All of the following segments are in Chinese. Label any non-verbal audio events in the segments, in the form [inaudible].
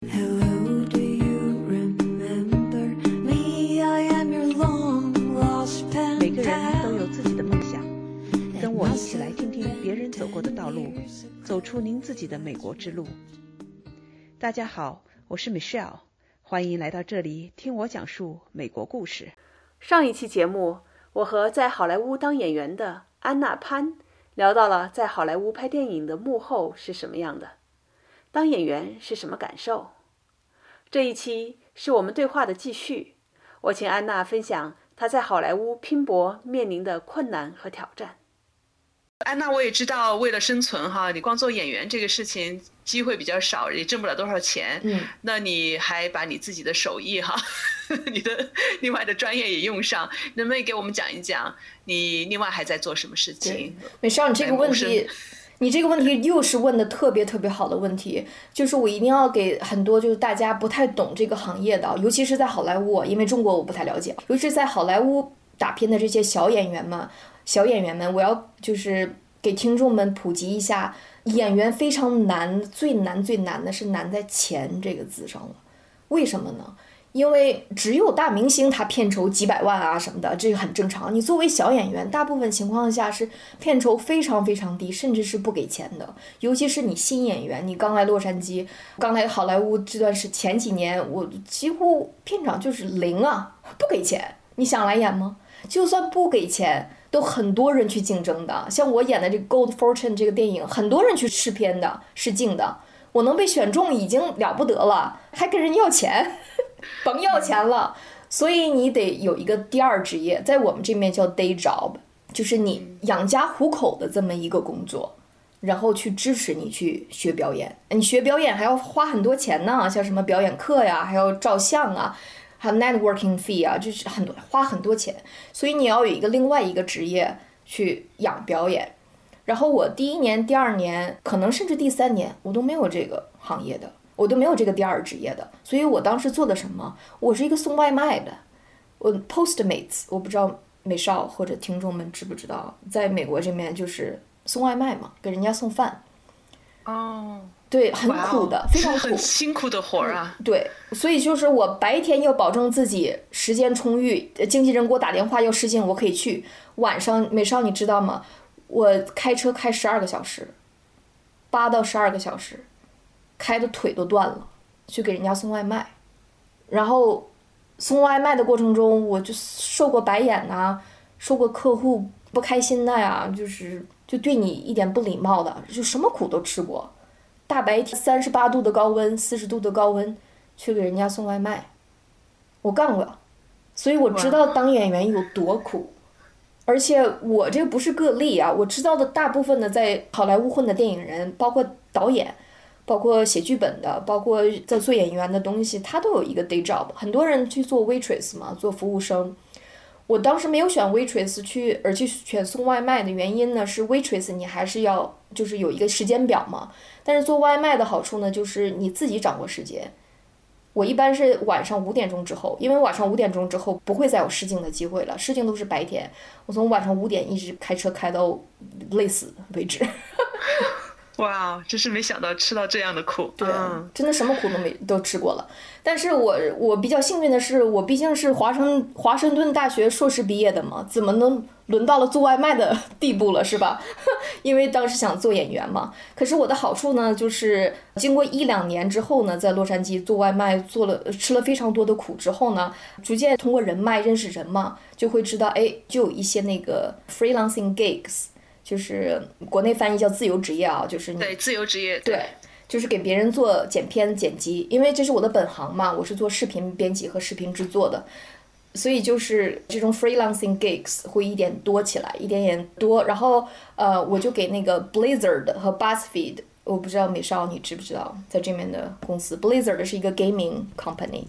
每个人都.有自己的梦想，跟我一起来听听别人走过的道路，走出您自己的美国之路。大家好，我是 Michelle，欢迎来到这里听我讲述美国故事。上一期节目，我和在好莱坞当演员的安娜潘聊到了在好莱坞拍电影的幕后是什么样的，当演员是什么感受。这一期是我们对话的继续，我请安娜分享她在好莱坞拼搏面临的困难和挑战。安娜，我也知道，为了生存哈，你光做演员这个事情机会比较少，也挣不了多少钱。嗯，那你还把你自己的手艺哈，[laughs] 你的另外的专业也用上，能不能给我们讲一讲你另外还在做什么事情？美少，你这个问题，你这个问题又是问的特别特别好的问题，就是我一定要给很多就是大家不太懂这个行业的，尤其是在好莱坞，因为中国我不太了解，尤其是在好莱坞打拼的这些小演员们，小演员们，我要就是给听众们普及一下，演员非常难，最难最难的是难在钱这个字上了，为什么呢？因为只有大明星他片酬几百万啊什么的，这个很正常。你作为小演员，大部分情况下是片酬非常非常低，甚至是不给钱的。尤其是你新演员，你刚来洛杉矶，刚来好莱坞这段时前几年，我几乎片场就是零啊，不给钱。你想来演吗？就算不给钱，都很多人去竞争的。像我演的这个《Gold Fortune》这个电影，很多人去试片的，试镜的。我能被选中已经了不得了，还跟人要钱，甭要钱了。所以你得有一个第二职业，在我们这边叫 day job，就是你养家糊口的这么一个工作，然后去支持你去学表演。你学表演还要花很多钱呢，像什么表演课呀，还要照相啊，还有 networking fee 啊，就是很多花很多钱。所以你要有一个另外一个职业去养表演。然后我第一年、第二年，可能甚至第三年，我都没有这个行业的，我都没有这个第二职业的。所以我当时做的什么？我是一个送外卖的，我 Postmates，我不知道美少或者听众们知不知道，在美国这边就是送外卖嘛，给人家送饭。哦，对，很苦的，非常苦很。辛苦的活儿啊。对，所以就是我白天要保证自己时间充裕，呃经纪人给我打电话要试镜，我可以去。晚上美少你知道吗？我开车开十二个小时，八到十二个小时，开的腿都断了，去给人家送外卖。然后送外卖的过程中，我就受过白眼呐、受过客户不开心的呀，就是就对你一点不礼貌的，就什么苦都吃过。大白天三十八度的高温，四十度的高温，去给人家送外卖，我干过，所以我知道当演员有多苦。而且我这个不是个例啊，我知道的大部分的在好莱坞混的电影人，包括导演，包括写剧本的，包括在做演员的东西，他都有一个 day job。很多人去做 waitress 嘛，做服务生。我当时没有选 waitress 去，而去选送外卖的原因呢，是 waitress 你还是要就是有一个时间表嘛。但是做外卖的好处呢，就是你自己掌握时间。我一般是晚上五点钟之后，因为晚上五点钟之后不会再有试镜的机会了，试镜都是白天。我从晚上五点一直开车开到累死为止。[laughs] 哇，真是没想到吃到这样的苦。对，嗯真的什么苦都没都吃过了。但是我我比较幸运的是，我毕竟是华盛华盛顿大学硕士毕业的嘛，怎么能轮到了做外卖的地步了，是吧？[laughs] 因为当时想做演员嘛。可是我的好处呢，就是经过一两年之后呢，在洛杉矶做外卖，做了吃了非常多的苦之后呢，逐渐通过人脉认识人嘛，就会知道，哎，就有一些那个 freelancing gigs。就是国内翻译叫自由职业啊，就是你对，自由职业。对，就是给别人做剪片、剪辑，因为这是我的本行嘛，我是做视频编辑和视频制作的，所以就是这种 freelancing gigs 会一点多起来，一点点多。然后呃，我就给那个 Blizzard 和 Buzzfeed，我不知道美少你知不知道，在这边的公司，Blizzard 是一个 gaming company。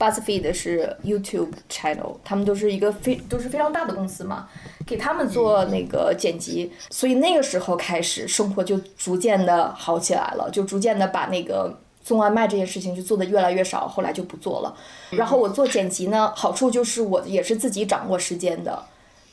Buzzfeed 是 YouTube channel，他们都是一个非都是非常大的公司嘛，给他们做那个剪辑，所以那个时候开始生活就逐渐的好起来了，就逐渐的把那个送外卖这件事情就做的越来越少，后来就不做了。然后我做剪辑呢，好处就是我也是自己掌握时间的，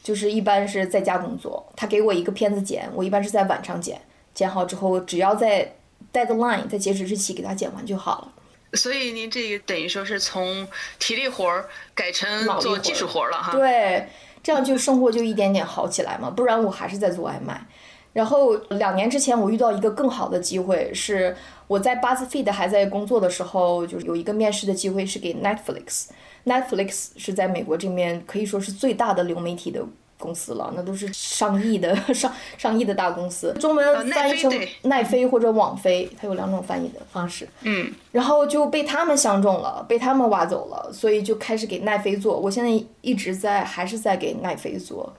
就是一般是在家工作，他给我一个片子剪，我一般是在晚上剪，剪好之后只要在 deadline 在截止日期给他剪完就好了。所以您这个等于说是从体力活儿改成做技术活儿了哈？对，这样就生活就一点点好起来嘛，不然我还是在做外卖。然后两年之前，我遇到一个更好的机会，是我在 BuzzFeed 还在工作的时候，就是有一个面试的机会是给 Netflix。Netflix 是在美国这边可以说是最大的流媒体的公司了，那都是上亿的 [laughs] 上上亿的大公司。中文翻译成奈飞或者网飞，它有两种翻译的方式。嗯，然后就被他们相中了，被他们挖走了，所以就开始给奈飞做。我现在一直在还是在给奈飞做。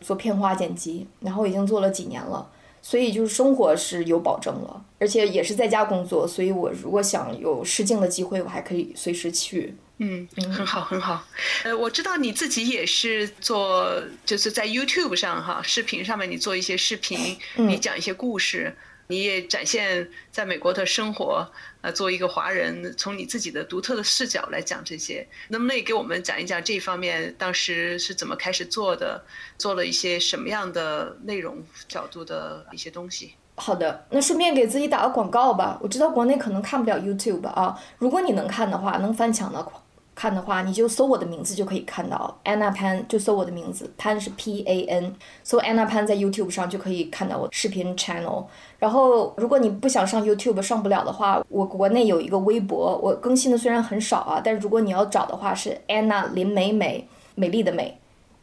做片花剪辑，然后已经做了几年了，所以就是生活是有保证了，而且也是在家工作，所以我如果想有试镜的机会，我还可以随时去。嗯，很好，很好。呃，我知道你自己也是做，就是在 YouTube 上哈，视频上面你做一些视频，你讲一些故事。你也展现在美国的生活，呃，作为一个华人，从你自己的独特的视角来讲这些，能不能也给我们讲一讲这方面当时是怎么开始做的，做了一些什么样的内容角度的一些东西？好的，那顺便给自己打个广告吧。我知道国内可能看不了 YouTube 啊，如果你能看的话，能翻墙的。看的话，你就搜我的名字就可以看到 Anna Pan，就搜我的名字，Pan 是 P A N，搜 Anna Pan 在 YouTube 上就可以看到我视频 channel。然后，如果你不想上 YouTube 上不了的话，我国内有一个微博，我更新的虽然很少啊，但是如果你要找的话是 Anna 林美美，美丽的美，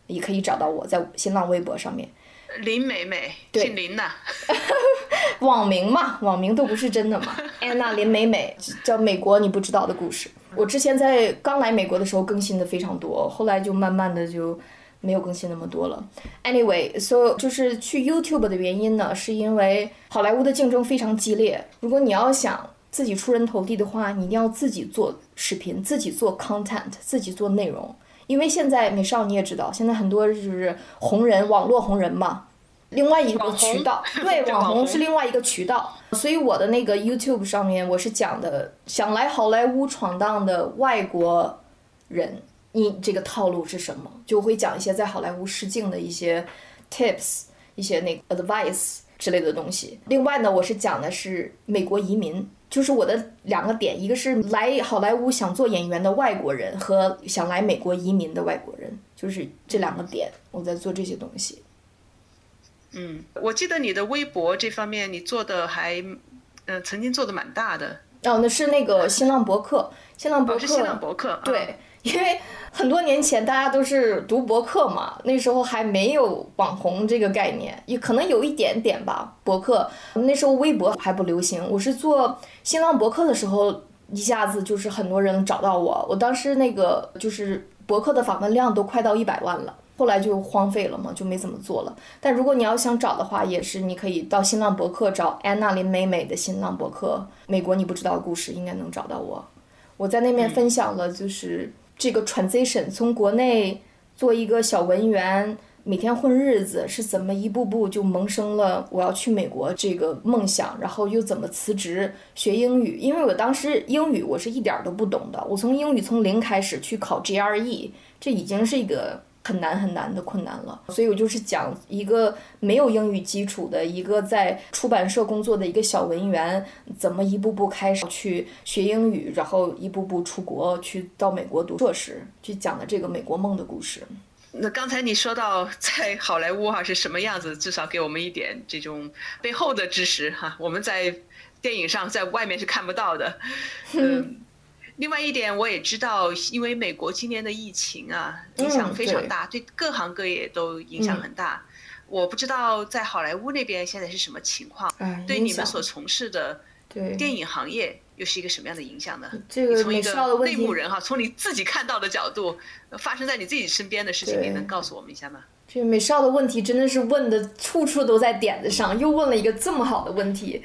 也可以找到我在新浪微博上面。林美美，姓林呐。[laughs] 网名嘛，网名都不是真的嘛。安娜林美美叫美国你不知道的故事。我之前在刚来美国的时候更新的非常多，后来就慢慢的就没有更新那么多了。Anyway，so 就是去 YouTube 的原因呢，是因为好莱坞的竞争非常激烈。如果你要想自己出人头地的话，你一定要自己做视频，自己做 content，自己做内容。因为现在美少你也知道，现在很多就是红人，网络红人嘛。另外一个渠道，对网红是另外一个渠道，所以我的那个 YouTube 上面我是讲的想来好莱坞闯荡的外国人，你这个套路是什么？就会讲一些在好莱坞试镜的一些 tips，一些那个 advice 之类的东西。另外呢，我是讲的是美国移民，就是我的两个点，一个是来好莱坞想做演员的外国人和想来美国移民的外国人，就是这两个点，我在做这些东西。嗯，我记得你的微博这方面你做的还，嗯，曾经做的蛮大的。哦，那是那个新浪博客，新浪博客。新浪博客。对，因为很多年前大家都是读博客嘛，那时候还没有网红这个概念，也可能有一点点吧。博客那时候微博还不流行，我是做新浪博客的时候，一下子就是很多人找到我，我当时那个就是博客的访问量都快到一百万了。后来就荒废了嘛，就没怎么做了。但如果你要想找的话，也是你可以到新浪博客找安娜林美美的新浪博客，美国你不知道的故事应该能找到我。我在那边分享了，就是这个 transition 从国内做一个小文员，每天混日子是怎么一步步就萌生了我要去美国这个梦想，然后又怎么辞职学英语，因为我当时英语我是一点都不懂的，我从英语从零开始去考 GRE，这已经是一个。很难很难的困难了，所以我就是讲一个没有英语基础的一个在出版社工作的一个小文员，怎么一步步开始去学英语，然后一步步出国去到美国读硕士，去讲的这个美国梦的故事。那刚才你说到在好莱坞哈是什么样子，至少给我们一点这种背后的知识哈，我们在电影上在外面是看不到的，嗯。另外一点，我也知道，因为美国今年的疫情啊，影响非常大，对各行各业都影响很大。我不知道在好莱坞那边现在是什么情况，对你们所从事的电影行业又是一个什么样的影响呢？这个从一个内幕人哈，从你自己看到的角度，发生在你自己身边的事情，你能告诉我们一下吗？这美少的问题真的是问的处处都在点子上，又问了一个这么好的问题。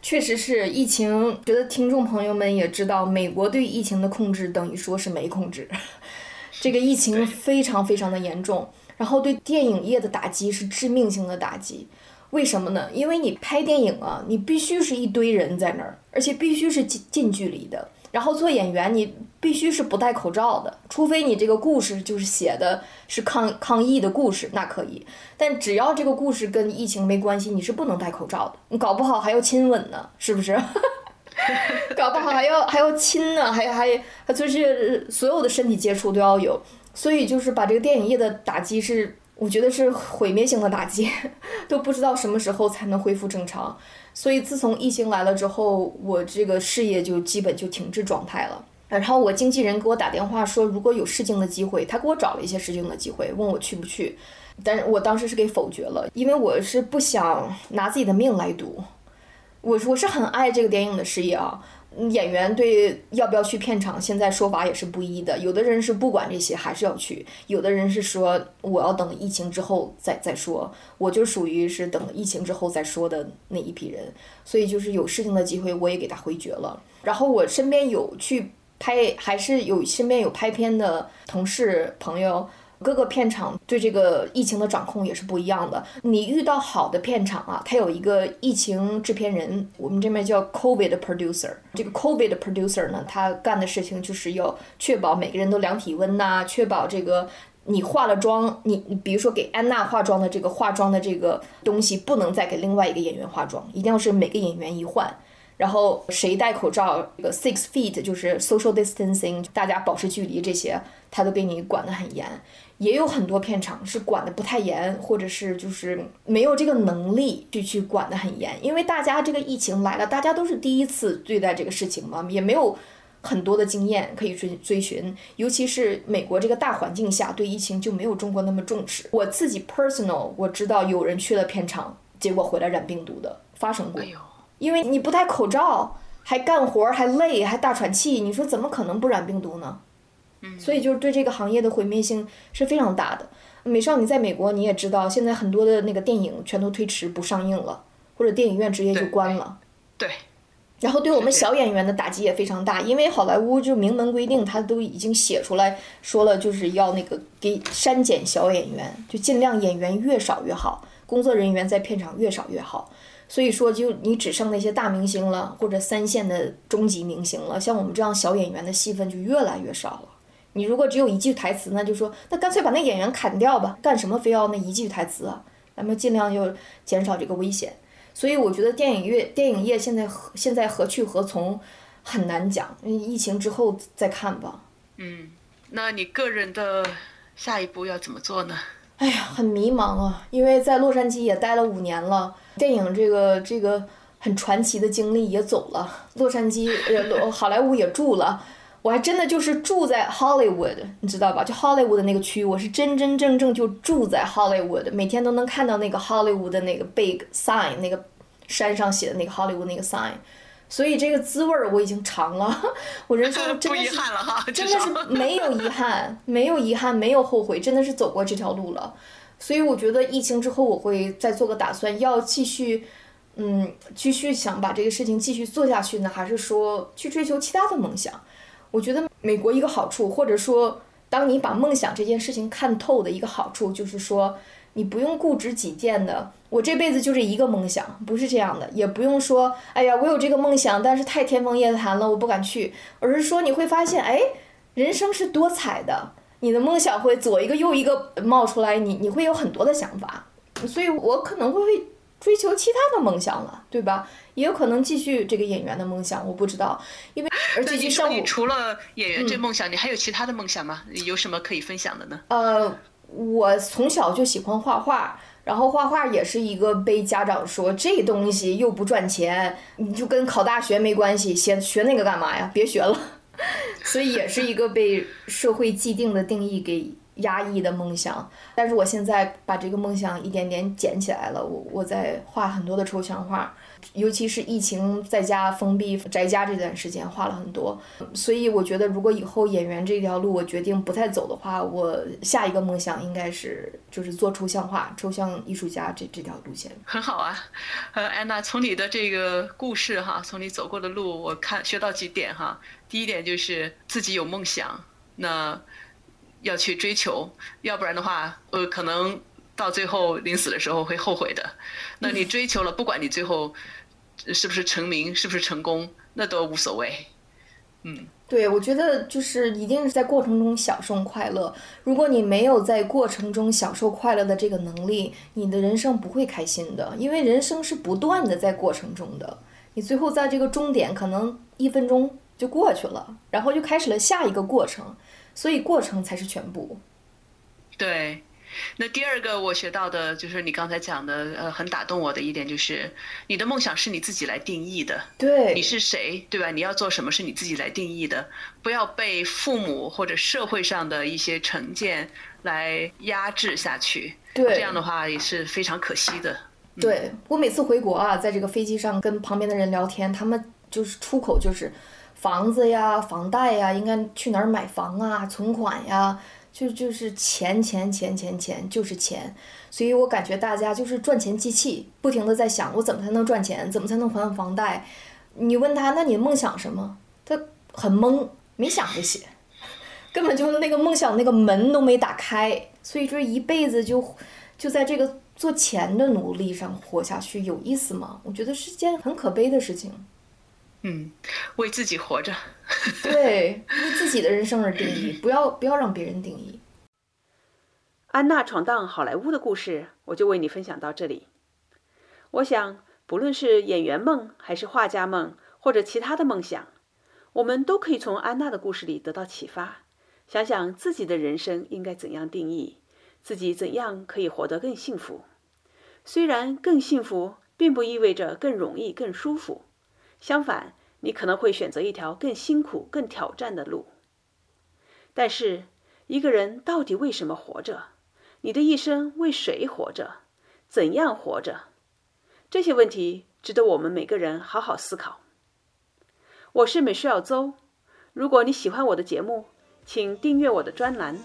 确实是疫情，觉得听众朋友们也知道，美国对疫情的控制等于说是没控制，[laughs] 这个疫情非常非常的严重，然后对电影业的打击是致命性的打击。为什么呢？因为你拍电影啊，你必须是一堆人在那儿，而且必须是近近距离的。然后做演员，你必须是不戴口罩的，除非你这个故事就是写的是抗抗疫的故事，那可以。但只要这个故事跟疫情没关系，你是不能戴口罩的。你搞不好还要亲吻呢，是不是？[laughs] 搞不好还要还要亲呢，还还还就是所有的身体接触都要有，所以就是把这个电影业的打击是，我觉得是毁灭性的打击，[laughs] 都不知道什么时候才能恢复正常。所以自从疫情来了之后，我这个事业就基本就停滞状态了。然后我经纪人给我打电话说，如果有试镜的机会，他给我找了一些试镜的机会，问我去不去，但是我当时是给否决了，因为我是不想拿自己的命来赌。我我是很爱这个电影的事业啊，演员对要不要去片场，现在说法也是不一的。有的人是不管这些还是要去，有的人是说我要等疫情之后再再说。我就属于是等疫情之后再说的那一批人，所以就是有事情的机会我也给他回绝了。然后我身边有去拍，还是有身边有拍片的同事朋友。各个片场对这个疫情的掌控也是不一样的。你遇到好的片场啊，它有一个疫情制片人，我们这边叫 COVID producer。这个 COVID producer 呢，他干的事情就是要确保每个人都量体温呐，确保这个你化了妆，你你比如说给安娜化妆的这个化妆的这个东西，不能再给另外一个演员化妆，一定要是每个演员一换。然后谁戴口罩，这个 six feet 就是 social distancing，大家保持距离这些，他都给你管得很严。也有很多片场是管得不太严，或者是就是没有这个能力去去管得很严，因为大家这个疫情来了，大家都是第一次对待这个事情嘛，也没有很多的经验可以追追寻，尤其是美国这个大环境下，对疫情就没有中国那么重视。我自己 personal 我知道有人去了片场，结果回来染病毒的发生过，因为你不戴口罩，还干活还累还大喘气，你说怎么可能不染病毒呢？所以就是对这个行业的毁灭性是非常大的。美少女在美国你也知道，现在很多的那个电影全都推迟不上映了，或者电影院直接就关了。对。然后对我们小演员的打击也非常大，因为好莱坞就明文规定，他都已经写出来说了，就是要那个给删减小演员，就尽量演员越少越好，工作人员在片场越少越好。所以说，就你只剩那些大明星了，或者三线的中级明星了，像我们这样小演员的戏份就越来越少了。你如果只有一句台词，那就说那干脆把那演员砍掉吧，干什么非要那一句台词啊？咱们尽量就减少这个危险。所以我觉得电影业电影业现在现在何去何从很难讲，疫情之后再看吧。嗯，那你个人的下一步要怎么做呢？哎呀，很迷茫啊，因为在洛杉矶也待了五年了，电影这个这个很传奇的经历也走了，洛杉矶呃好莱坞也住了。我还真的就是住在 Hollywood，你知道吧？就 Hollywood 的那个区，我是真真正正就住在 Hollywood，每天都能看到那个 Hollywood 的那个 big sign，那个山上写的那个 Hollywood 那个 sign，所以这个滋味儿我已经尝了。[laughs] 我人生 [laughs] 真的是 [laughs] 真的是没有遗憾，没有遗憾，没有后悔，真的是走过这条路了。所以我觉得疫情之后我会再做个打算，要继续，嗯，继续想把这个事情继续做下去呢，还是说去追求其他的梦想？我觉得美国一个好处，或者说，当你把梦想这件事情看透的一个好处，就是说，你不用固执己见的，我这辈子就这一个梦想，不是这样的，也不用说，哎呀，我有这个梦想，但是太天方夜谭了，我不敢去，而是说你会发现，哎，人生是多彩的，你的梦想会左一个右一个冒出来，你你会有很多的想法，所以我可能会追求其他的梦想了，对吧？也有可能继续这个演员的梦想，我不知道，因为而且就像你除了演员这梦想，你还有其他的梦想吗？有什么可以分享的呢？呃，我从小就喜欢画画，然后画画也是一个被家长说这东西又不赚钱，你就跟考大学没关系，学学那个干嘛呀？别学了，[laughs] 所以也是一个被社会既定的定义给。压抑的梦想，但是我现在把这个梦想一点点捡起来了。我我在画很多的抽象画，尤其是疫情在家封闭宅家这段时间画了很多。所以我觉得，如果以后演员这条路我决定不再走的话，我下一个梦想应该是就是做抽象画、抽象艺术家这这条路线。很好啊，呃，安娜，从你的这个故事哈，从你走过的路，我看学到几点哈。第一点就是自己有梦想，那。要去追求，要不然的话，呃，可能到最后临死的时候会后悔的。那你追求了，不管你最后是不是成名，是不是成功，那都无所谓。嗯，对，我觉得就是一定是在过程中享受快乐。如果你没有在过程中享受快乐的这个能力，你的人生不会开心的，因为人生是不断的在过程中的。你最后在这个终点可能一分钟就过去了，然后就开始了下一个过程，所以过程才是全部。对。那第二个我学到的就是你刚才讲的，呃，很打动我的一点就是，你的梦想是你自己来定义的。对，你是谁，对吧？你要做什么是你自己来定义的，不要被父母或者社会上的一些成见来压制下去。对，这样的话也是非常可惜的。对我每次回国啊，在这个飞机上跟旁边的人聊天，他们就是出口就是房子呀、房贷呀，应该去哪儿买房啊、存款呀。就就是钱钱钱钱钱就是钱，所以我感觉大家就是赚钱机器，不停的在想我怎么才能赚钱，怎么才能还房贷。你问他，那你梦想什么？他很懵，没想这些，[laughs] 根本就那个梦想那个门都没打开。所以就是一辈子就就在这个做钱的努力上活下去，有意思吗？我觉得是件很可悲的事情。嗯，为自己活着。[laughs] [laughs] 对，为自己的人生而定义，不要不要让别人定义。安娜闯荡好莱坞的故事，我就为你分享到这里。我想，不论是演员梦，还是画家梦，或者其他的梦想，我们都可以从安娜的故事里得到启发，想想自己的人生应该怎样定义，自己怎样可以活得更幸福。虽然更幸福并不意味着更容易、更舒服。相反，你可能会选择一条更辛苦、更挑战的路。但是，一个人到底为什么活着？你的一生为谁活着？怎样活着？这些问题值得我们每个人好好思考。我是美术要邹。如果你喜欢我的节目，请订阅我的专栏，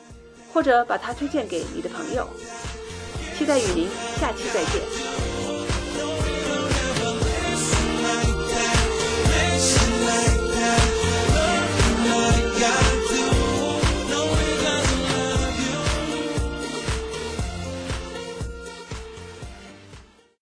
或者把它推荐给你的朋友。期待与您下期再见。